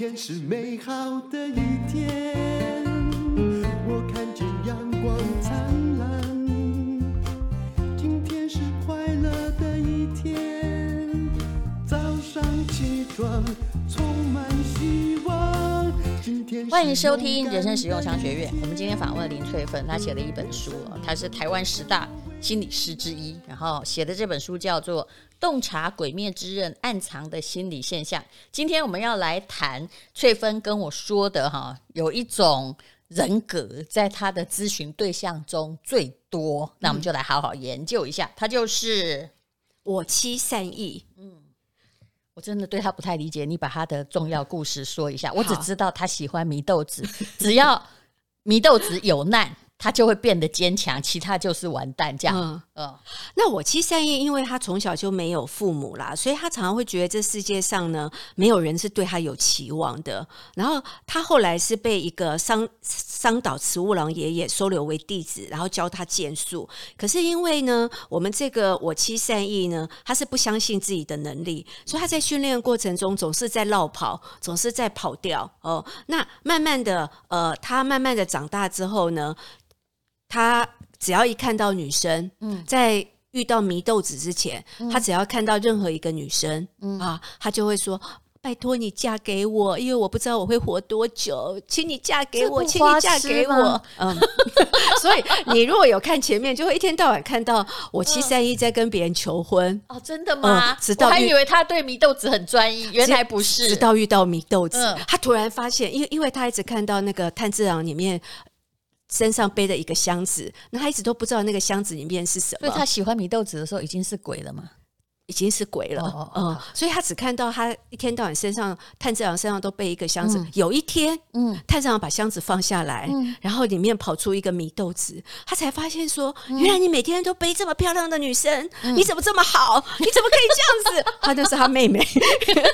天是美好的一天，我看见阳光灿烂。今天是快乐的一天，早上起床充满希望。今天欢迎收听人生使用商学院。我们今天访问林翠芬，她写了一本书，她是台湾十大心理师之一，然后写的这本书叫做。洞察鬼灭之刃暗藏的心理现象。今天我们要来谈翠芬跟我说的哈，有一种人格在他的咨询对象中最多，那我们就来好好研究一下。他就是我妻善意。嗯，我真的对他不太理解，你把他的重要故事说一下。我只知道他喜欢祢豆子，只要祢豆子有难。他就会变得坚强，其他就是完蛋这样。嗯，嗯，那我七善逸，因为他从小就没有父母啦，所以他常常会觉得这世界上呢，没有人是对他有期望的。然后他后来是被一个桑桑岛慈悟郎爷爷收留为弟子，然后教他剑术。可是因为呢，我们这个我七善逸呢，他是不相信自己的能力，所以他在训练的过程中总是在落跑，总是在跑掉。哦，那慢慢的，呃，他慢慢的长大之后呢，他只要一看到女生，嗯，在遇到祢豆子之前，嗯、他只要看到任何一个女生，嗯啊，他就会说：“拜托你嫁给我，因为我不知道我会活多久，请你嫁给我，请你嫁给我。”嗯，所以你如果有看前面，就会一天到晚看到我七三一在跟别人求婚。哦，真的吗？嗯、直到我还以为他对祢豆子很专一，原来不是。直到遇到祢豆子，嗯、他突然发现，因为因为他一直看到那个炭治郎里面。身上背着一个箱子，那他一直都不知道那个箱子里面是什么。所以他喜欢米豆子的时候已经是鬼了嘛？已经是鬼了，哦哦哦、嗯，所以他只看到他一天到晚身上炭治郎身上都背一个箱子。嗯、有一天，嗯，炭治郎把箱子放下来，嗯、然后里面跑出一个米豆子，他才发现说，嗯、原来你每天都背这么漂亮的女生，嗯、你怎么这么好？你怎么可以这样子？她就是他妹妹，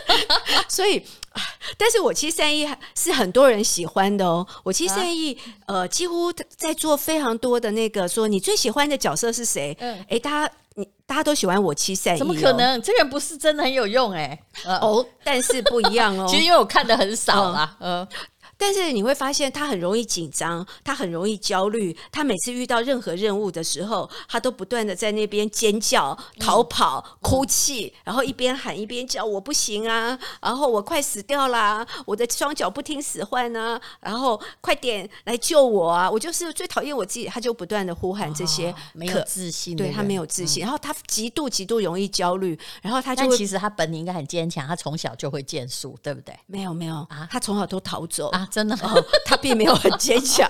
所以。但是我七善意是很多人喜欢的哦。我七善逸，呃，几乎在做非常多的那个说，你最喜欢的角色是谁？嗯，哎，大家你大家都喜欢我七善逸，怎么可能？这个人不是真的很有用哎。哦，但是不一样哦。其实因为我看的很少啦，嗯。但是你会发现他很容易紧张，他很容易焦虑，他每次遇到任何任务的时候，他都不断的在那边尖叫、逃跑、嗯、哭泣，然后一边喊一边叫：“我不行啊！”然后我快死掉啦，我的双脚不听使唤啊！然后快点来救我啊！我就是最讨厌我自己，他就不断的呼喊这些，哦、没有自信，对他没有自信，嗯、然后他极度极度容易焦虑，然后他就其实他本领应该很坚强，他从小就会剑术，对不对？没有没有啊，他从小都逃走啊。真的吗？哦，他并没有很坚强，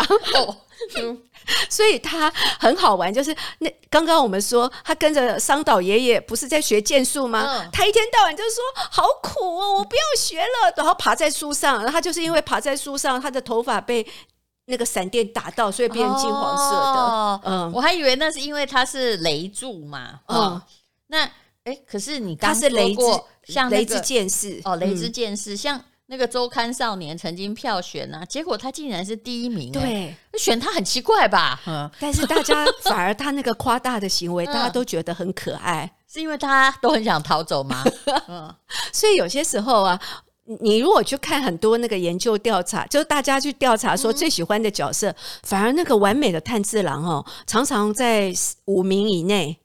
所以他很好玩。就是那刚刚我们说，他跟着桑岛爷爷不是在学剑术吗？嗯、他一天到晚就说好苦哦，我不要学了。然后爬在树上，然后他就是因为爬在树上，他的头发被那个闪电打到，所以变成金黄色的。哦、嗯，我还以为那是因为他是雷柱嘛。嗯，哦、那哎、欸，可是你刚他是雷之像、那个、雷之剑士哦，雷之剑士像。那个周刊少年曾经票选啊，结果他竟然是第一名。对，选他很奇怪吧？嗯，但是大家反而他那个夸大的行为，大家都觉得很可爱，是因为他都很想逃走吗？嗯，所以有些时候啊，你如果去看很多那个研究调查，就大家去调查说最喜欢的角色，反而那个完美的炭治郎哦，常常在五名以内，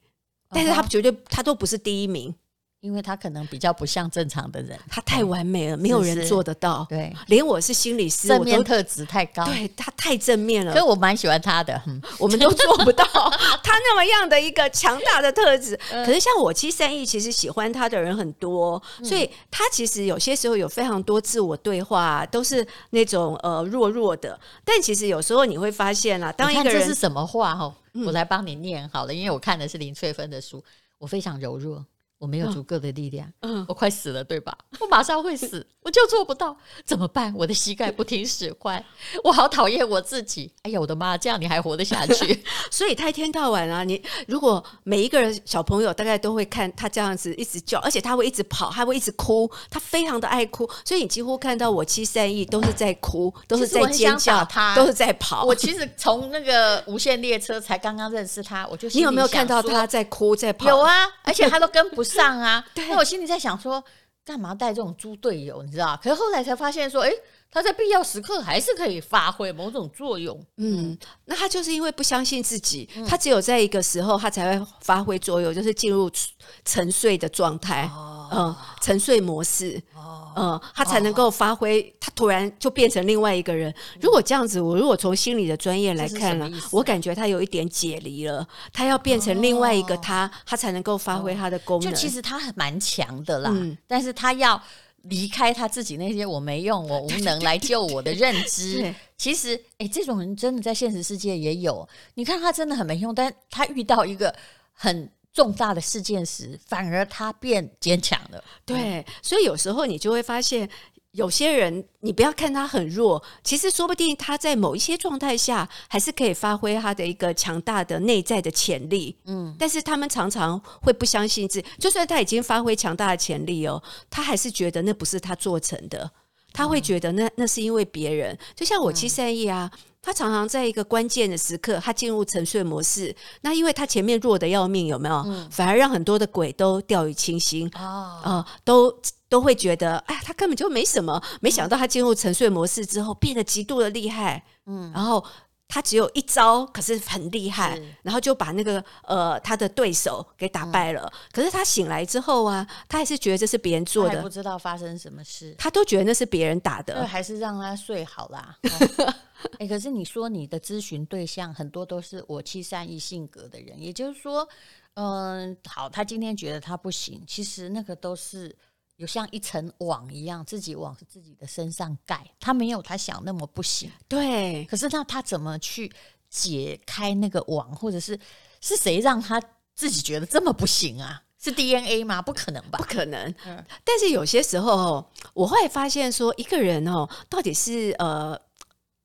但是他绝对他都不是第一名。因为他可能比较不像正常的人，他太完美了，没有人做得到。对，连我是心理师，正面特质太高，对他太正面了。所以我蛮喜欢他的，我们都做不到 他那么样的一个强大的特质。可是像我七三一，其实喜欢他的人很多，所以他其实有些时候有非常多自我对话，都是那种呃弱弱的。但其实有时候你会发现啊，当一个人这是什么话哈，我来帮你念好了，因为我看的是林翠芬的书，我非常柔弱。我没有足够的力量，嗯，我快死了，对吧？我马上会死，我就做不到，怎么办？我的膝盖不听使唤，我好讨厌我自己。哎呀，我的妈，这样你还活得下去？所以他一天到晚啊，你如果每一个人小朋友大概都会看他这样子一直叫，而且他会一直跑，他会一直哭，他非常的爱哭，所以你几乎看到我七三一都是在哭，都是在尖叫，他都是在跑。我其实从那个无限列车才刚刚认识他，我就你有没有看到他在哭在跑？有啊，而且他都跟不上。啊！对，那我心里在想说，干嘛带这种猪队友？你知道？可是后来才发现说，哎，他在必要时刻还是可以发挥某种作用。嗯，那他就是因为不相信自己，嗯、他只有在一个时候他才会发挥作用，就是进入沉睡的状态，哦、嗯，沉睡模式。嗯，他才能够发挥，哦、他突然就变成另外一个人。如果这样子，我如果从心理的专业来看了，我感觉他有一点解离了，他要变成另外一个他，哦、他才能够发挥他的功能。就其实他还蛮强的啦，嗯、但是他要离开他自己那些我没用、我无能来救我的认知。其实，哎、欸，这种人真的在现实世界也有。你看他真的很没用，但他遇到一个很。重大的事件时，反而他变坚强了。对，所以有时候你就会发现，有些人你不要看他很弱，其实说不定他在某一些状态下，还是可以发挥他的一个强大的内在的潜力。嗯，但是他们常常会不相信自己，就算他已经发挥强大的潜力哦，他还是觉得那不是他做成的，他会觉得那那是因为别人。就像我七三一啊。嗯他常常在一个关键的时刻，他进入沉睡模式。那因为他前面弱的要命，有没有？嗯、反而让很多的鬼都掉以轻心啊、都都会觉得，哎，他根本就没什么。没想到他进入沉睡模式之后，变得极度的厉害。嗯，然后。他只有一招，可是很厉害，然后就把那个呃他的对手给打败了。嗯、可是他醒来之后啊，他还是觉得这是别人做的，不知道发生什么事，他都觉得那是别人打的，还是让他睡好啦。哎、可是你说你的咨询对象很多都是我七三一性格的人，也就是说，嗯、呃，好，他今天觉得他不行，其实那个都是。有像一层网一样，自己往自己的身上盖，他没有他想那么不行。对，可是那他怎么去解开那个网，或者是是谁让他自己觉得这么不行啊？是 DNA 吗？不可能吧？不可能。嗯，但是有些时候，我会发现说，一个人哦，到底是呃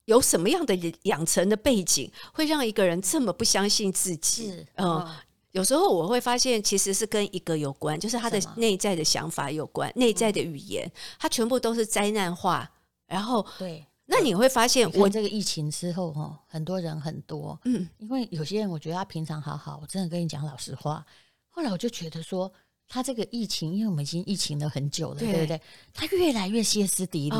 有什么样的养成的背景，会让一个人这么不相信自己？是嗯。哦有时候我会发现，其实是跟一个有关，就是他的内在的想法有关，内在的语言，他全部都是灾难化。然后，对，那你会发现，我这个疫情之后，哈，很多人很多，嗯，因为有些人我觉得他平常好好，我真的跟你讲老实话。后来我就觉得说，他这个疫情，因为我们已经疫情了很久了，对不对？他越来越歇斯底里。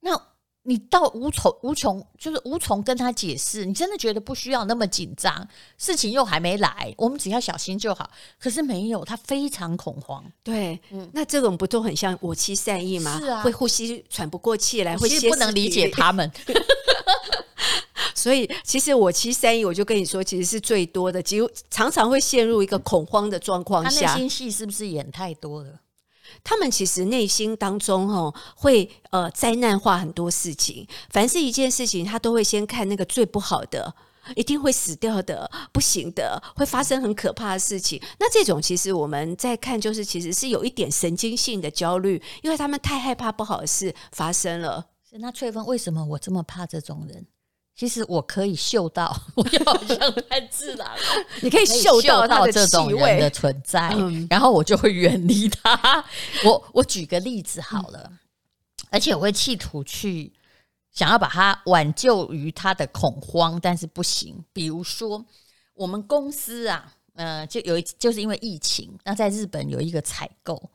那你到无从无从，就是无从跟他解释。你真的觉得不需要那么紧张，事情又还没来，我们只要小心就好。可是没有，他非常恐慌。对，嗯，那这种不都很像我妻善意吗？是啊，会呼吸喘不过气来，会不能理解他们。所以，其实我妻善意，我就跟你说，其实是最多的，几乎常常会陷入一个恐慌的状况下。他内心戏是不是演太多了？他们其实内心当中哈会呃灾难化很多事情，凡是一件事情，他都会先看那个最不好的，一定会死掉的，不行的，会发生很可怕的事情。那这种其实我们在看，就是其实是有一点神经性的焦虑，因为他们太害怕不好的事发生了。那翠芬，为什么我这么怕这种人？其实我可以嗅到，我好像太自然了。你可以嗅到到这种人的存在，嗯、然后我就会远离他。我我举个例子好了，嗯、而且我会企图去想要把他挽救于他的恐慌，但是不行。比如说，我们公司啊，呃，就有一就是因为疫情，那在日本有一个采购，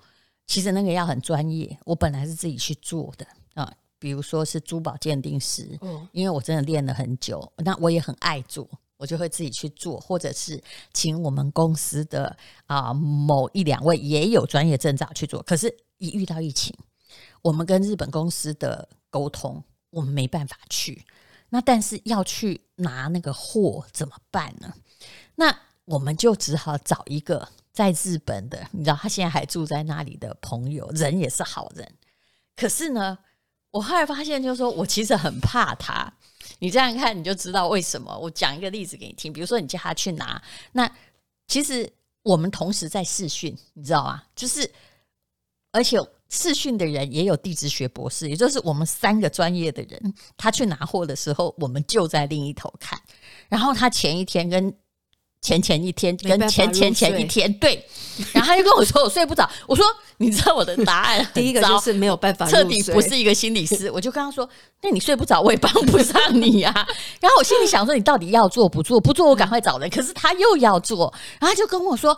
其实那个要很专业，我本来是自己去做的啊。比如说是珠宝鉴定师，嗯，因为我真的练了很久，那我也很爱做，我就会自己去做，或者是请我们公司的啊、呃、某一两位也有专业证照去做。可是，一遇到疫情，我们跟日本公司的沟通，我们没办法去。那但是要去拿那个货怎么办呢？那我们就只好找一个在日本的，你知道他现在还住在那里的朋友，人也是好人，可是呢。我后来发现，就是说我其实很怕他。你这样看，你就知道为什么。我讲一个例子给你听，比如说你叫他去拿，那其实我们同时在试训，你知道吗？就是而且试训的人也有地质学博士，也就是我们三个专业的人，他去拿货的时候，我们就在另一头看。然后他前一天跟。前前一天跟前前前一天，对，然后他就跟我说我睡不着。我说你知道我的答案，第一个就是没有办法，彻底不是一个心理师。我就跟他说，那你睡不着，我也帮不上你啊。然后我心里想说，你到底要做不做？不做，我赶快找人。可是他又要做，然后他就跟我说，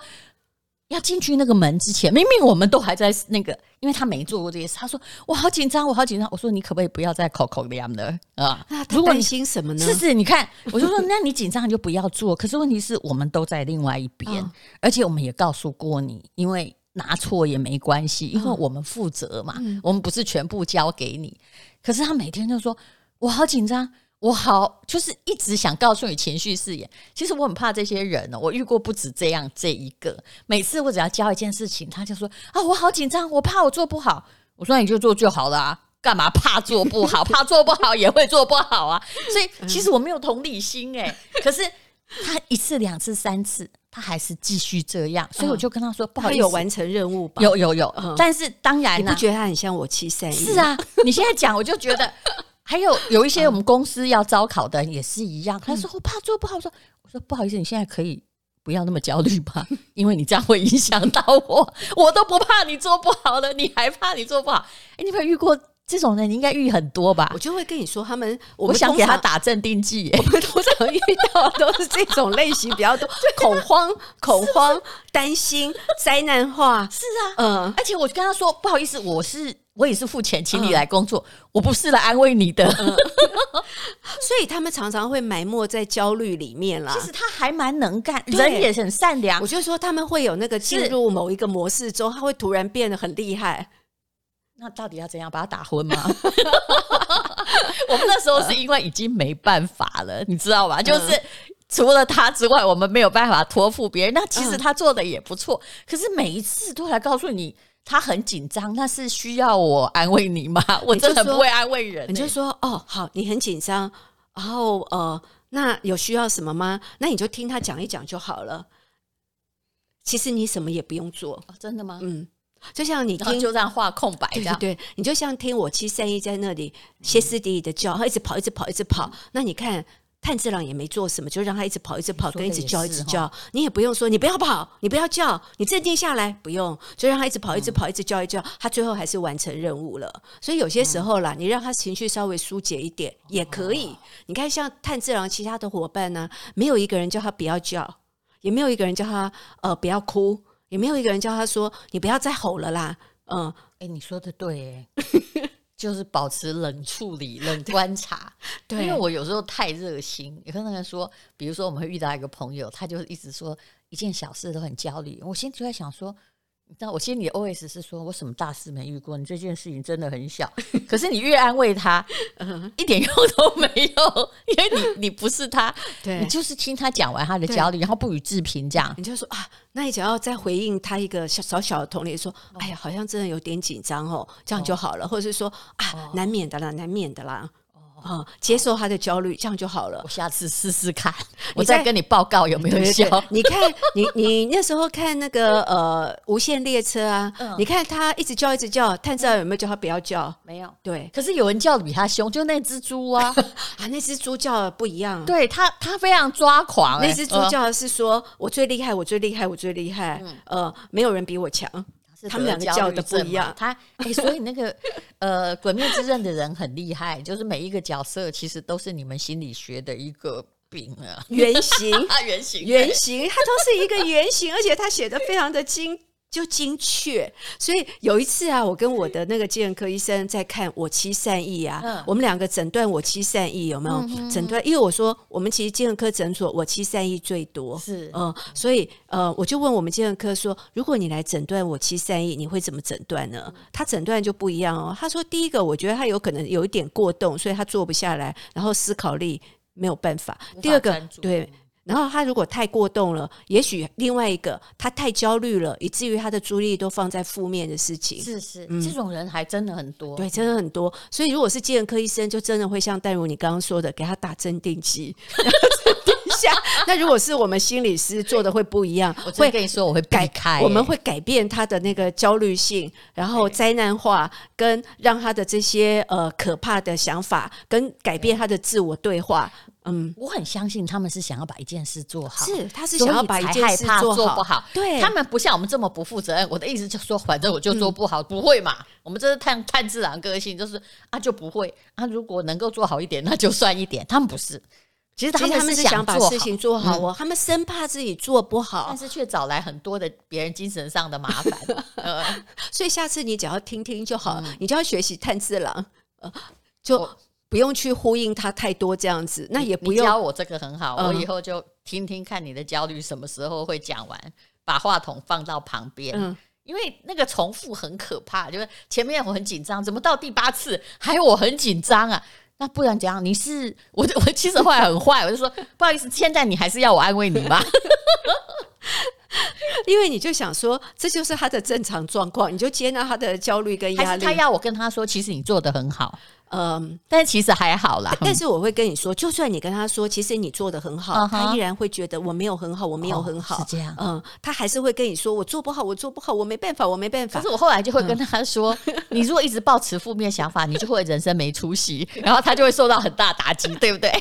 要进去那个门之前，明明我们都还在那个，因为他没做过这些事。他说：“我好紧张，我好紧张。”我说：“你可不可以不要再口口这样的啊？”那他担心什么呢？是是，你看，我就说，那你紧张你就不要做。可是问题是我们都在另外一边，哦、而且我们也告诉过你，因为拿错也没关系，因为我们负责嘛，嗯、我们不是全部交给你。可是他每天就说：“我好紧张。”我好，就是一直想告诉你情绪誓言。其实我很怕这些人呢、哦，我遇过不止这样这一个。每次我只要教一件事情，他就说啊，我好紧张，我怕我做不好。我说你就做就好了啊，干嘛怕做不好？怕做不好也会做不好啊。所以其实我没有同理心哎。可是他一次、两次、三次，他还是继续这样。所以我就跟他说，不好意思，有完成任务吧？有有有。但是当然，你不觉得他很像我七三一？是啊，你现在讲，我就觉得。还有 有一些我们公司要招考的也是一样，他说我怕做不好，我说我说不好意思，你现在可以不要那么焦虑吧，因为你这样会影响到我，我都不怕你做不好了，你还怕你做不好？哎，你有没有遇过这种人？你应该遇很多吧？我就会跟你说，他们我想给他打镇定剂，我们通常遇到的都是这种类型比较多，恐慌、恐慌、担心、灾难化。是啊，嗯，而且我跟他说不好意思，我是。我也是付钱请你来工作，嗯、我不是来安慰你的，嗯、所以他们常常会埋没在焦虑里面啦。其实他还蛮能干，人也很善良。我就说他们会有那个进入某一个模式中，是他会突然变得很厉害。那到底要怎样把他打昏吗？我们那时候是因为已经没办法了，你知道吧？就是除了他之外，我们没有办法托付别人。那其实他做的也不错，嗯、可是每一次都来告诉你。他很紧张，那是需要我安慰你吗？我真的不会安慰人、欸。你就说哦，好，你很紧张，然后呃，那有需要什么吗？那你就听他讲一讲就好了。其实你什么也不用做，哦、真的吗？嗯，就像你听就这样画空白这样，对，对，对，你就像听我七三一在那里歇斯底里的叫，他一直跑，一直跑，一直跑。那你看。炭治郎也没做什么，就让他一直跑，一直跑，跟一直叫，一直叫。你也不用说，你不要跑，你不要叫，你镇定下来，不用，就让他一直跑，一直跑，一直叫，一叫。他最后还是完成任务了。所以有些时候啦，你让他情绪稍微疏解一点也可以。你看，像炭治郎其他的伙伴呢，没有一个人叫他不要叫，也没有一个人叫他呃不要哭，也没有一个人叫他说你不要再吼了啦。嗯，哎，你说的对，哎。就是保持冷处理、冷观察，对，因为我有时候太热心。有可能说，比如说我们会遇到一个朋友，他就一直说一件小事都很焦虑，我心里就在想说。你知道我心里 OS 是说，我什么大事没遇过？你这件事情真的很小，可是你越安慰他，一点用都没有，因为你你不是他，对，你就是听他讲完他的焦虑，然后不予置评，这样你就说啊，那你只要再回应他一个小小小的同理，说，哎呀，好像真的有点紧张哦，这样就好了，哦、或者是说啊，难免的啦，难免的啦。啊，接受他的焦虑，这样就好了。我下次试试看，我再跟你报告有没有效。你看，你你那时候看那个呃无限列车啊，你看他一直叫一直叫，炭治郎有没有叫他不要叫？没有。对，可是有人叫的比他凶，就那只猪啊 啊，那只猪叫的不一样。对他，他非常抓狂。那只猪叫的是说我最厉害，我最厉害，我最厉害。呃，没有人比我强。他们两个叫的不一样，他哎、欸，所以那个 呃，《鬼灭之刃》的人很厉害，就是每一个角色其实都是你们心理学的一个饼啊，原型啊，原型，原型，它都是一个原型，而且他写的非常的精。就精确，所以有一次啊，我跟我的那个精神科医生在看我妻善意啊，嗯、我们两个诊断我妻善意有没有诊断？因为我说我们其实精神科诊所我妻善意最多，是嗯，所以呃，我就问我们精神科说，如果你来诊断我妻善意，你会怎么诊断呢？他诊断就不一样哦。他说第一个，我觉得他有可能有一点过动，所以他坐不下来，然后思考力没有办法。第二个，对。然后他如果太过动了，也许另外一个他太焦虑了，以至于他的注意力都放在负面的事情。是是，嗯、这种人还真的很多，对，真的很多。所以如果是精神科医生，就真的会像戴如你刚刚说的，给他打镇定剂。下，那如果是我们心理师做的会不一样，我会跟你说我会改开，我们会改变他的那个焦虑性，然后灾难化，跟让他的这些呃可怕的想法，跟改变他的自我对话。嗯，我很相信他们是想要把一件事做好，是他是想要把一件事做不好，对，他们不像我们这么不负责任。我的意思就是说，反正我就做不好，不会嘛。我们这是探探自然个性，就是啊就不会啊。如果能够做好一点，那就算一点。他们不是。其实他们是想把事情做好哦，嗯、他们生怕自己做不好，但是却找来很多的别人精神上的麻烦。呃、所以下次你只要听听就好，嗯、你就要学习炭治郎，呃，就。我不用去呼应他太多这样子，那也不用教我这个很好，嗯、我以后就听听看你的焦虑什么时候会讲完，把话筒放到旁边，嗯、因为那个重复很可怕，就是前面我很紧张，怎么到第八次还我很紧张啊？那不然讲你是我，我其实后来很坏，我就说不好意思，现在你还是要我安慰你吗？因为你就想说这就是他的正常状况，你就接纳他的焦虑跟压力，还是他要我跟他说，其实你做得很好。嗯，但其实还好啦。但是我会跟你说，就算你跟他说，其实你做的很好，嗯、他依然会觉得我没有很好，我没有很好。哦、是这样。嗯，他还是会跟你说，我做不好，我做不好，我没办法，我没办法。可是我后来就会跟他说，嗯、你如果一直抱持负面想法，你就会人生没出息，然后他就会受到很大打击，对不对？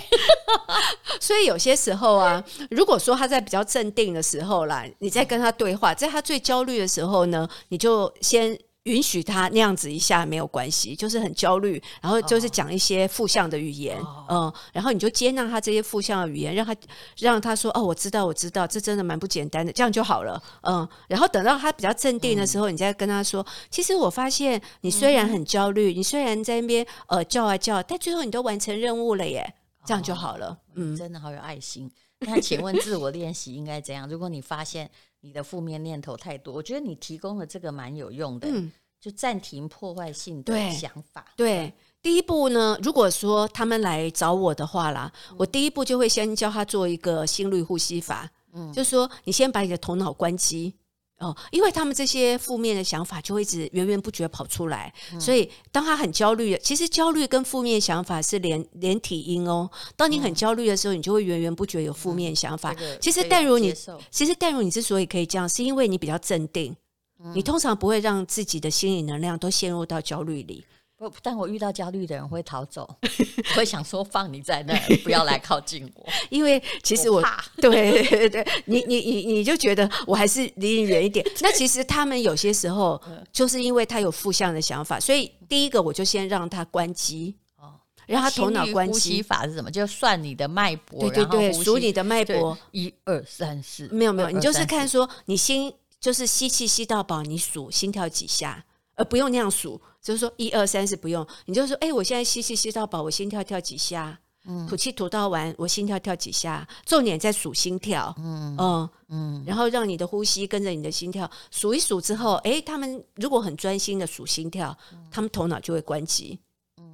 所以有些时候啊，如果说他在比较镇定的时候啦，你在跟他对话，在他最焦虑的时候呢，你就先。允许他那样子一下没有关系，就是很焦虑，然后就是讲一些负向的语言，嗯，然后你就接纳他这些负向的语言，让他让他说哦，我知道，我知道，这真的蛮不简单的，这样就好了，嗯，然后等到他比较镇定的时候，你再跟他说，其实我发现你虽然很焦虑，你虽然在那边呃叫啊叫，但最后你都完成任务了耶，这样就好了，嗯，真的好有爱心。那请问自我练习应该怎样？如果你发现你的负面念头太多，我觉得你提供的这个蛮有用的。嗯，就暂停破坏性的想法。对，对，第一步呢，如果说他们来找我的话啦，嗯、我第一步就会先教他做一个心率呼吸法。嗯，就是说你先把你的头脑关机。哦，因为他们这些负面的想法就会一直源源不绝跑出来，嗯、所以当他很焦虑，其实焦虑跟负面想法是连连体婴哦。当你很焦虑的时候，你就会源源不绝有负面想法。嗯这个、其实，淡如你，其实淡如你之所以可以这样，是因为你比较镇定，嗯、你通常不会让自己的心理能量都陷入到焦虑里。不，但我遇到焦虑的人会逃走，我 会想说放你在那，不要来靠近我，因为其实我，我怕对对对，你你你你就觉得我还是离你远一点。那其实他们有些时候就是因为他有负向的想法，所以第一个我就先让他关机哦，让他头脑关机。法是什么？就算你的脉搏，对对对，数你的脉搏，一二三四，没有没有，你就是看说你心就是吸气吸到饱，你数心跳几下。而不用那样数，就是说一二三四不用，你就说，哎、欸，我现在吸气吸到饱，我心跳跳几下，嗯，吐气吐到完，我心跳跳几下，重点在数心跳，嗯嗯嗯，然后让你的呼吸跟着你的心跳数一数之后，哎、欸，他们如果很专心的数心跳，嗯、他们头脑就会关机。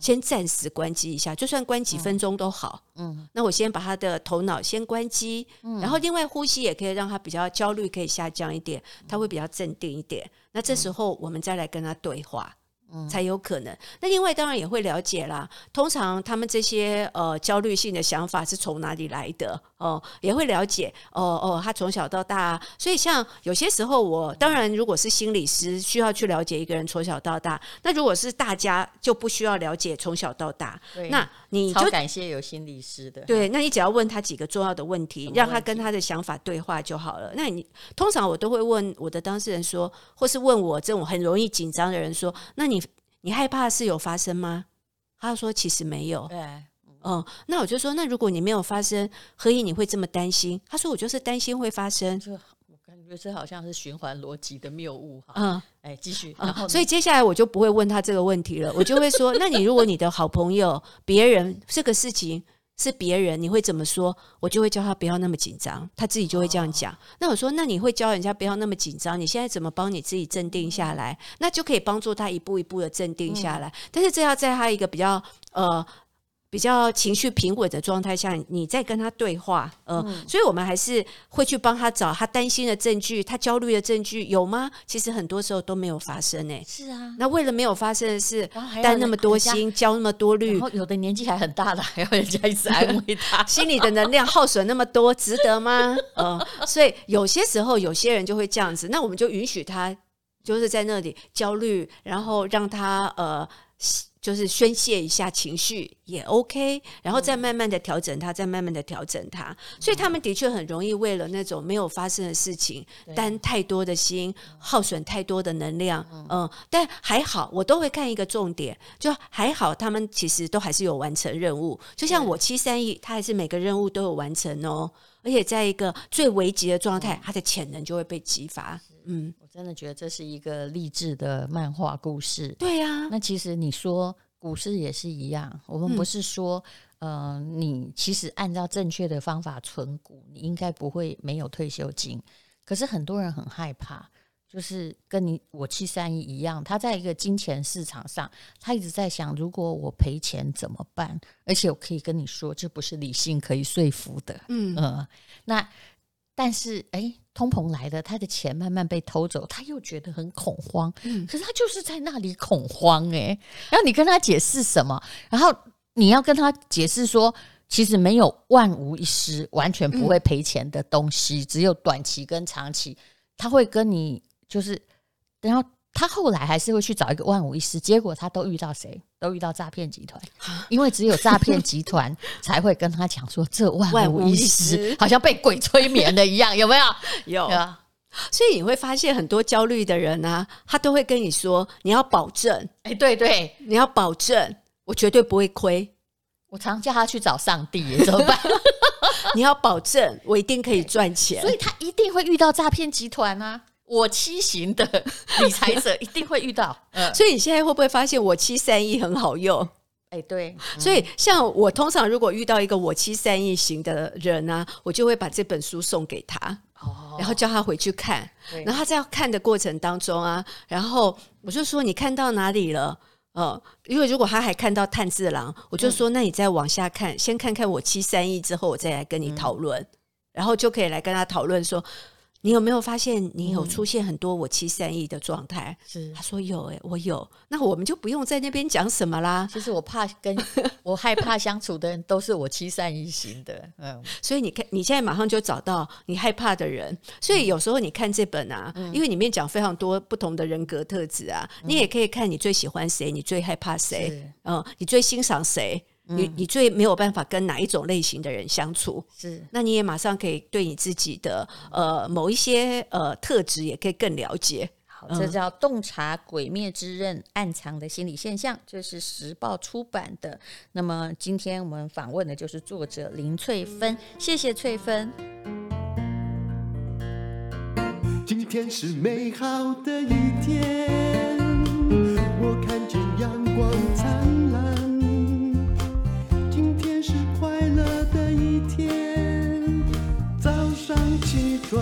先暂时关机一下，就算关几分钟都好。嗯，那我先把他的头脑先关机，嗯，然后另外呼吸也可以让他比较焦虑可以下降一点，他会比较镇定一点。那这时候我们再来跟他对话。才有可能。那另外当然也会了解啦。通常他们这些呃焦虑性的想法是从哪里来的？哦、呃，也会了解。哦哦，他从小到大，所以像有些时候我当然如果是心理师需要去了解一个人从小到大，那如果是大家就不需要了解从小到大。对那你就感谢有心理师的。对，那你只要问他几个重要的问题，问题让他跟他的想法对话就好了。那你通常我都会问我的当事人说，或是问我这种很容易紧张的人说，那你。你害怕的事有发生吗？他说其实没有。对，嗯，那我就说，那如果你没有发生，何以你会这么担心？他说我就是担心会发生。这我感觉这好像是循环逻辑的谬误哈。嗯，哎，继续。然后，所以接下来我就不会问他这个问题了，我就会说，那你如果你的好朋友别人这个事情。是别人，你会怎么说？我就会教他不要那么紧张，他自己就会这样讲。哦、那我说，那你会教人家不要那么紧张？你现在怎么帮你自己镇定下来？那就可以帮助他一步一步的镇定下来。嗯、但是这要在他一个比较呃。比较情绪平稳的状态下，你再跟他对话，呃，嗯、所以我们还是会去帮他找他担心的证据，他焦虑的证据有吗？其实很多时候都没有发生诶。是啊，那为了没有发生的事，担那么多心，焦那么多虑，然后有的年纪还很大的，还要人家一直安慰他，心里的能量耗损那么多，值得吗？呃，所以有些时候有些人就会这样子，那我们就允许他就是在那里焦虑，然后让他呃。就是宣泄一下情绪也 OK，然后再慢慢的调整它，再慢慢的调整它。所以他们的确很容易为了那种没有发生的事情担太多的心，耗损太多的能量。嗯，但还好，我都会看一个重点，就还好，他们其实都还是有完成任务。就像我七三一，他还是每个任务都有完成哦，而且在一个最危急的状态，他的潜能就会被激发。嗯，我真的觉得这是一个励志的漫画故事。对呀、啊，那其实你说股市也是一样，我们不是说，嗯、呃，你其实按照正确的方法存股，你应该不会没有退休金。可是很多人很害怕，就是跟你我七三一一样，他在一个金钱市场上，他一直在想，如果我赔钱怎么办？而且我可以跟你说，这不是理性可以说服的。嗯嗯、呃，那。但是，哎，通膨来了，他的钱慢慢被偷走，他又觉得很恐慌。嗯，可是他就是在那里恐慌，哎，然后你跟他解释什么？然后你要跟他解释说，其实没有万无一失，完全不会赔钱的东西，嗯，只有短期跟长期。他会跟你就是，然后。他后来还是会去找一个万无一失，结果他都遇到谁？都遇到诈骗集团，因为只有诈骗集团才会跟他讲说这万无一失，好像被鬼催眠了一样，有没有？有。所以你会发现很多焦虑的人啊，他都会跟你说：“你要保证，哎，对对，你要保证，我绝对不会亏。”我常叫他去找上帝，怎么办？你要保证，我一定可以赚钱，所以他一定会遇到诈骗集团啊。我七型的 理财者一定会遇到，嗯，所以你现在会不会发现我七三一很好用？哎，对，所以像我通常如果遇到一个我七三一型的人呢，我就会把这本书送给他，哦，然后叫他回去看，然后他在看的过程当中啊，然后我就说你看到哪里了？呃，因为如果他还看到炭治郎，我就说那你再往下看，先看看我七三一之后，我再来跟你讨论，然后就可以来跟他讨论说。你有没有发现你有出现很多我七三一的状态？嗯、是，他说有哎、欸，我有。那我们就不用在那边讲什么啦。其实我怕跟 我害怕相处的人都是我七三一型的，嗯。所以你看，你现在马上就找到你害怕的人。所以有时候你看这本啊，嗯、因为里面讲非常多不同的人格特质啊，嗯、你也可以看你最喜欢谁，你最害怕谁，嗯，你最欣赏谁。你你最没有办法跟哪一种类型的人相处？是，那你也马上可以对你自己的呃某一些呃特质也可以更了解。好，这叫《洞察鬼灭之刃：暗藏的心理现象》，这是时报出版的。那么今天我们访问的就是作者林翠芬，谢谢翠芬。今天是美好的一天，我看见阳光灿